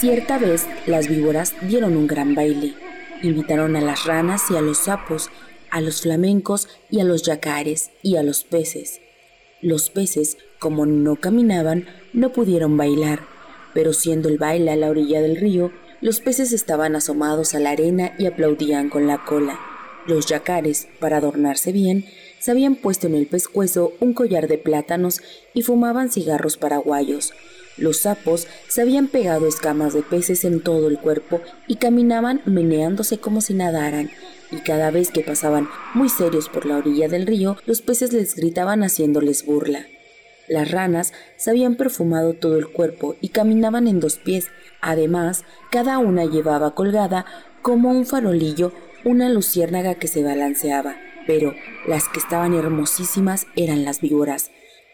Cierta vez las víboras dieron un gran baile. Invitaron a las ranas y a los sapos, a los flamencos y a los yacares y a los peces. Los peces, como no caminaban, no pudieron bailar, pero siendo el baile a la orilla del río, los peces estaban asomados a la arena y aplaudían con la cola. Los yacares, para adornarse bien, se habían puesto en el pescuezo un collar de plátanos y fumaban cigarros paraguayos. Los sapos se habían pegado escamas de peces en todo el cuerpo y caminaban meneándose como si nadaran, y cada vez que pasaban muy serios por la orilla del río, los peces les gritaban haciéndoles burla. Las ranas se habían perfumado todo el cuerpo y caminaban en dos pies. Además, cada una llevaba colgada, como un farolillo, una luciérnaga que se balanceaba pero las que estaban hermosísimas eran las víboras.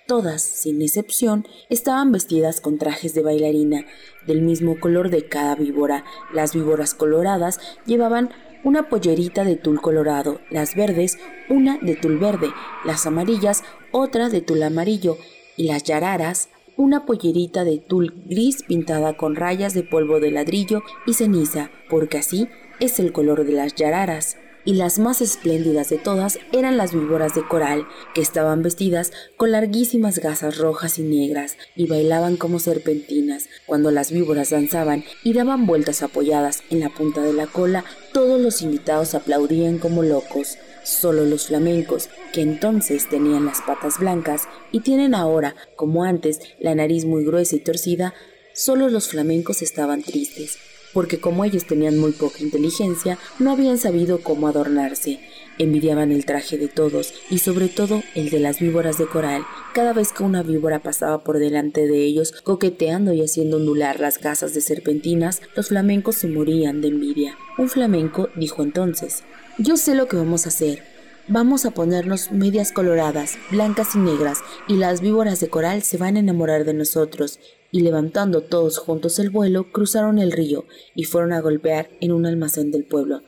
Todas, sin excepción, estaban vestidas con trajes de bailarina, del mismo color de cada víbora. Las víboras coloradas llevaban una pollerita de tul colorado, las verdes una de tul verde, las amarillas otra de tul amarillo y las yararas una pollerita de tul gris pintada con rayas de polvo de ladrillo y ceniza, porque así es el color de las yararas y las más espléndidas de todas eran las víboras de coral, que estaban vestidas con larguísimas gasas rojas y negras y bailaban como serpentinas. Cuando las víboras danzaban y daban vueltas apoyadas en la punta de la cola, todos los invitados aplaudían como locos. Solo los flamencos, que entonces tenían las patas blancas y tienen ahora, como antes, la nariz muy gruesa y torcida, solo los flamencos estaban tristes porque como ellos tenían muy poca inteligencia, no habían sabido cómo adornarse. Envidiaban el traje de todos y sobre todo el de las víboras de coral. Cada vez que una víbora pasaba por delante de ellos, coqueteando y haciendo ondular las gasas de serpentinas, los flamencos se morían de envidia. Un flamenco dijo entonces, yo sé lo que vamos a hacer. Vamos a ponernos medias coloradas, blancas y negras, y las víboras de coral se van a enamorar de nosotros, y levantando todos juntos el vuelo, cruzaron el río y fueron a golpear en un almacén del pueblo.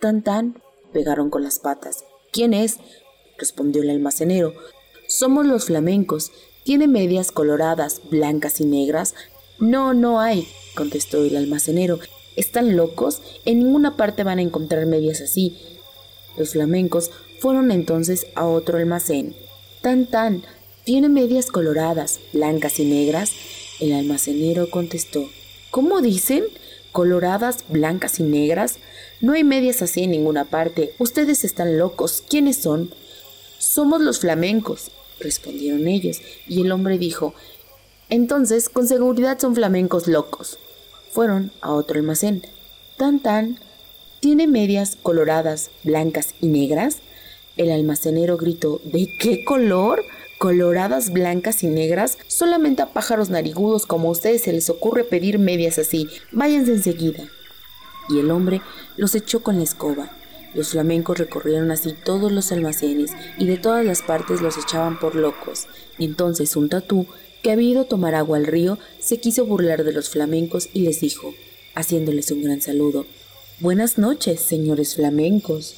Tan tan pegaron con las patas. ¿Quién es? respondió el almacenero. Somos los flamencos. ¿Tiene medias coloradas, blancas y negras? No, no hay, contestó el almacenero. ¿Están locos? En ninguna parte van a encontrar medias así. Los flamencos fueron entonces a otro almacén. Tan tan, ¿tiene medias coloradas, blancas y negras? El almacenero contestó, ¿Cómo dicen? ¿Coloradas, blancas y negras? No hay medias así en ninguna parte. Ustedes están locos. ¿Quiénes son? Somos los flamencos, respondieron ellos, y el hombre dijo, entonces con seguridad son flamencos locos. Fueron a otro almacén. Tan tan, ¿tiene medias coloradas, blancas y negras? El almacenero gritó, ¿de qué color? Coloradas, blancas y negras, solamente a pájaros narigudos como ustedes se les ocurre pedir medias así. Váyanse enseguida. Y el hombre los echó con la escoba. Los flamencos recorrieron así todos los almacenes y de todas las partes los echaban por locos. Entonces un tatú, que había ido a tomar agua al río, se quiso burlar de los flamencos y les dijo, haciéndoles un gran saludo, Buenas noches, señores flamencos.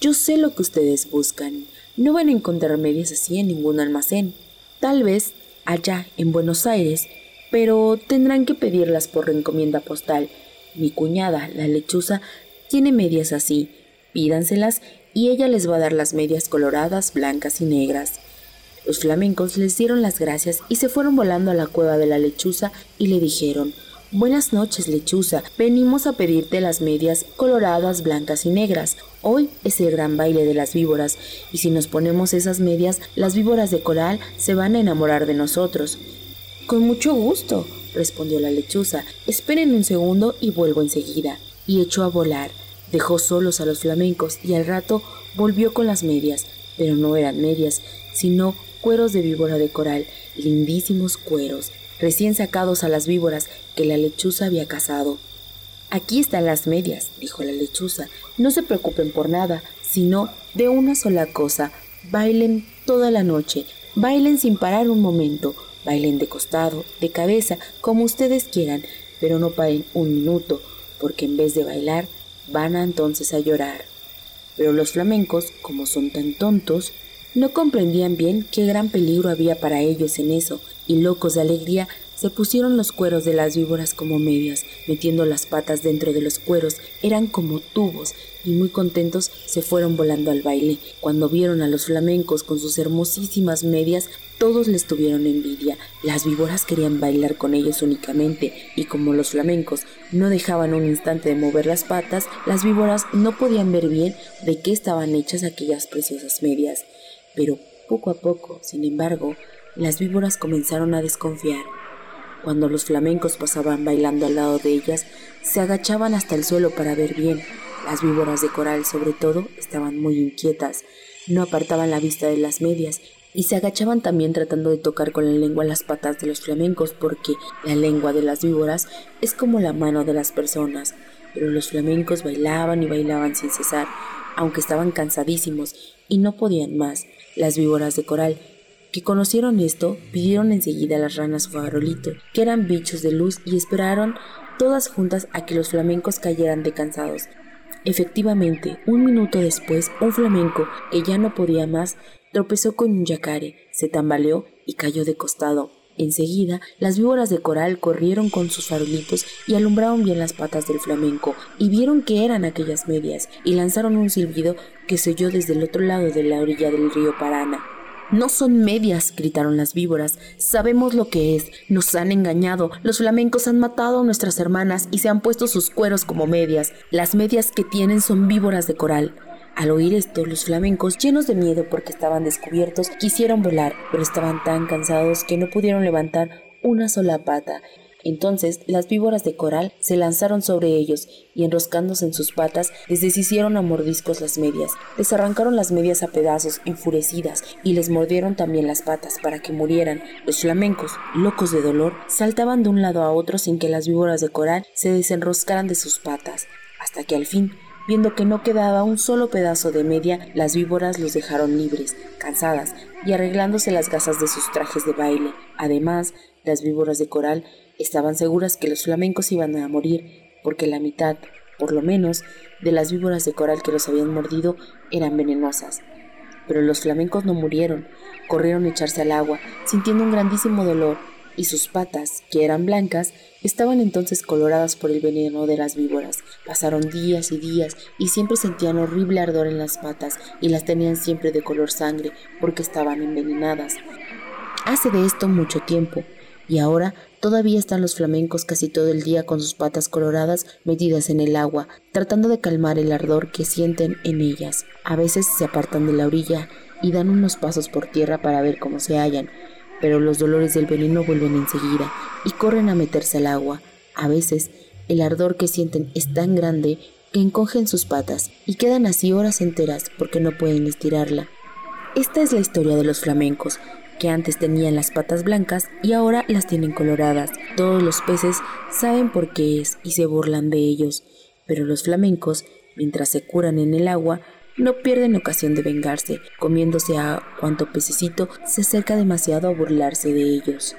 Yo sé lo que ustedes buscan. No van a encontrar medias así en ningún almacén. Tal vez allá en Buenos Aires, pero tendrán que pedirlas por encomienda postal. Mi cuñada, la lechuza, tiene medias así. Pídanselas y ella les va a dar las medias coloradas, blancas y negras. Los flamencos les dieron las gracias y se fueron volando a la cueva de la lechuza y le dijeron Buenas noches, lechuza. Venimos a pedirte las medias coloradas, blancas y negras. Hoy es el gran baile de las víboras, y si nos ponemos esas medias, las víboras de coral se van a enamorar de nosotros. Con mucho gusto, respondió la lechuza. Esperen un segundo y vuelvo enseguida. Y echó a volar. Dejó solos a los flamencos y al rato volvió con las medias, pero no eran medias, sino cueros de víbora de coral, lindísimos cueros, recién sacados a las víboras que la lechuza había cazado. Aquí están las medias, dijo la lechuza. No se preocupen por nada, sino de una sola cosa. Bailen toda la noche, bailen sin parar un momento, bailen de costado, de cabeza, como ustedes quieran, pero no paren un minuto, porque en vez de bailar, van a entonces a llorar. Pero los flamencos, como son tan tontos, no comprendían bien qué gran peligro había para ellos en eso, y locos de alegría se pusieron los cueros de las víboras como medias, metiendo las patas dentro de los cueros, eran como tubos y muy contentos se fueron volando al baile. Cuando vieron a los flamencos con sus hermosísimas medias, todos les tuvieron envidia. Las víboras querían bailar con ellos únicamente y como los flamencos no dejaban un instante de mover las patas, las víboras no podían ver bien de qué estaban hechas aquellas preciosas medias. Pero poco a poco, sin embargo, las víboras comenzaron a desconfiar. Cuando los flamencos pasaban bailando al lado de ellas, se agachaban hasta el suelo para ver bien. Las víboras de coral, sobre todo, estaban muy inquietas. No apartaban la vista de las medias y se agachaban también tratando de tocar con la lengua las patas de los flamencos porque la lengua de las víboras es como la mano de las personas. Pero los flamencos bailaban y bailaban sin cesar, aunque estaban cansadísimos y no podían más. Las víboras de coral que conocieron esto, pidieron enseguida a las ranas su farolito, que eran bichos de luz, y esperaron todas juntas a que los flamencos cayeran de cansados. Efectivamente, un minuto después, un flamenco, que ya no podía más, tropezó con un yacare, se tambaleó y cayó de costado. Enseguida, las víboras de coral corrieron con sus farolitos y alumbraron bien las patas del flamenco, y vieron que eran aquellas medias, y lanzaron un silbido que se oyó desde el otro lado de la orilla del río Parana. No son medias, gritaron las víboras. Sabemos lo que es. Nos han engañado. Los flamencos han matado a nuestras hermanas y se han puesto sus cueros como medias. Las medias que tienen son víboras de coral. Al oír esto, los flamencos, llenos de miedo porque estaban descubiertos, quisieron volar, pero estaban tan cansados que no pudieron levantar una sola pata entonces las víboras de coral se lanzaron sobre ellos y enroscándose en sus patas les deshicieron a mordiscos las medias, les arrancaron las medias a pedazos enfurecidas y les mordieron también las patas para que murieran. Los flamencos, locos de dolor, saltaban de un lado a otro sin que las víboras de coral se desenroscaran de sus patas, hasta que al fin Viendo que no quedaba un solo pedazo de media, las víboras los dejaron libres, cansadas y arreglándose las gasas de sus trajes de baile. Además, las víboras de coral Estaban seguras que los flamencos iban a morir, porque la mitad, por lo menos, de las víboras de coral que los habían mordido eran venenosas. Pero los flamencos no murieron, corrieron a echarse al agua, sintiendo un grandísimo dolor, y sus patas, que eran blancas, estaban entonces coloradas por el veneno de las víboras. Pasaron días y días y siempre sentían horrible ardor en las patas y las tenían siempre de color sangre porque estaban envenenadas. Hace de esto mucho tiempo, y ahora todavía están los flamencos casi todo el día con sus patas coloradas metidas en el agua, tratando de calmar el ardor que sienten en ellas. A veces se apartan de la orilla y dan unos pasos por tierra para ver cómo se hallan, pero los dolores del veneno vuelven enseguida y corren a meterse al agua. A veces el ardor que sienten es tan grande que encogen sus patas y quedan así horas enteras porque no pueden estirarla. Esta es la historia de los flamencos, que antes tenían las patas blancas y ahora las tienen coloradas. Todos los peces saben por qué es y se burlan de ellos, pero los flamencos, mientras se curan en el agua, no pierden ocasión de vengarse, comiéndose a cuanto pececito se acerca demasiado a burlarse de ellos.